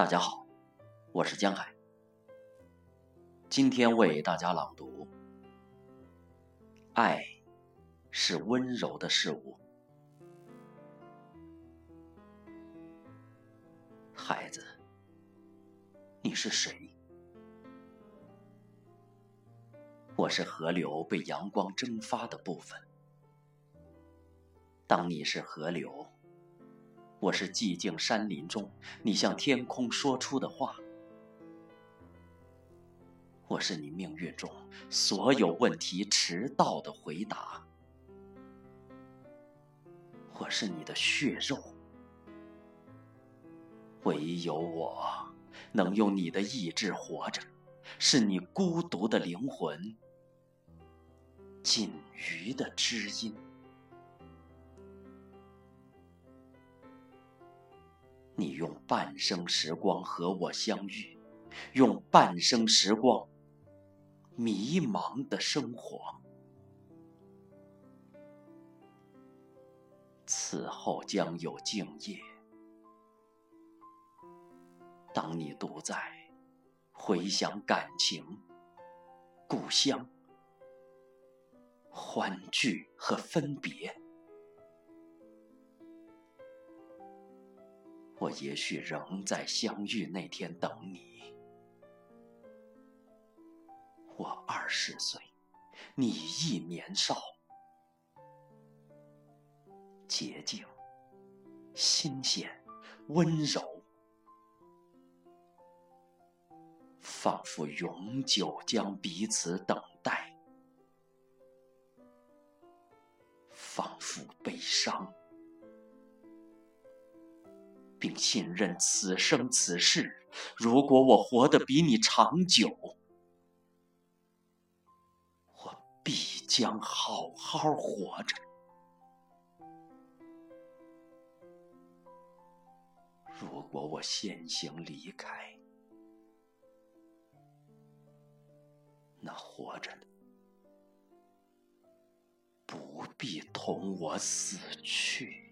大家好，我是江海。今天为大家朗读：爱是温柔的事物。孩子，你是谁？我是河流被阳光蒸发的部分。当你是河流。我是寂静山林中你向天空说出的话，我是你命运中所有问题迟到的回答，我是你的血肉，唯有我能用你的意志活着，是你孤独的灵魂，仅余的知音。你用半生时光和我相遇，用半生时光迷茫的生活。此后将有静夜，当你独在，回想感情、故乡、欢聚和分别。我也许仍在相遇那天等你。我二十岁，你亦年少，洁净、新鲜、温柔，仿佛永久将彼此等待，仿佛悲伤。信任此生此世，如果我活得比你长久，我必将好好活着。如果我先行离开，那活着的不必同我死去。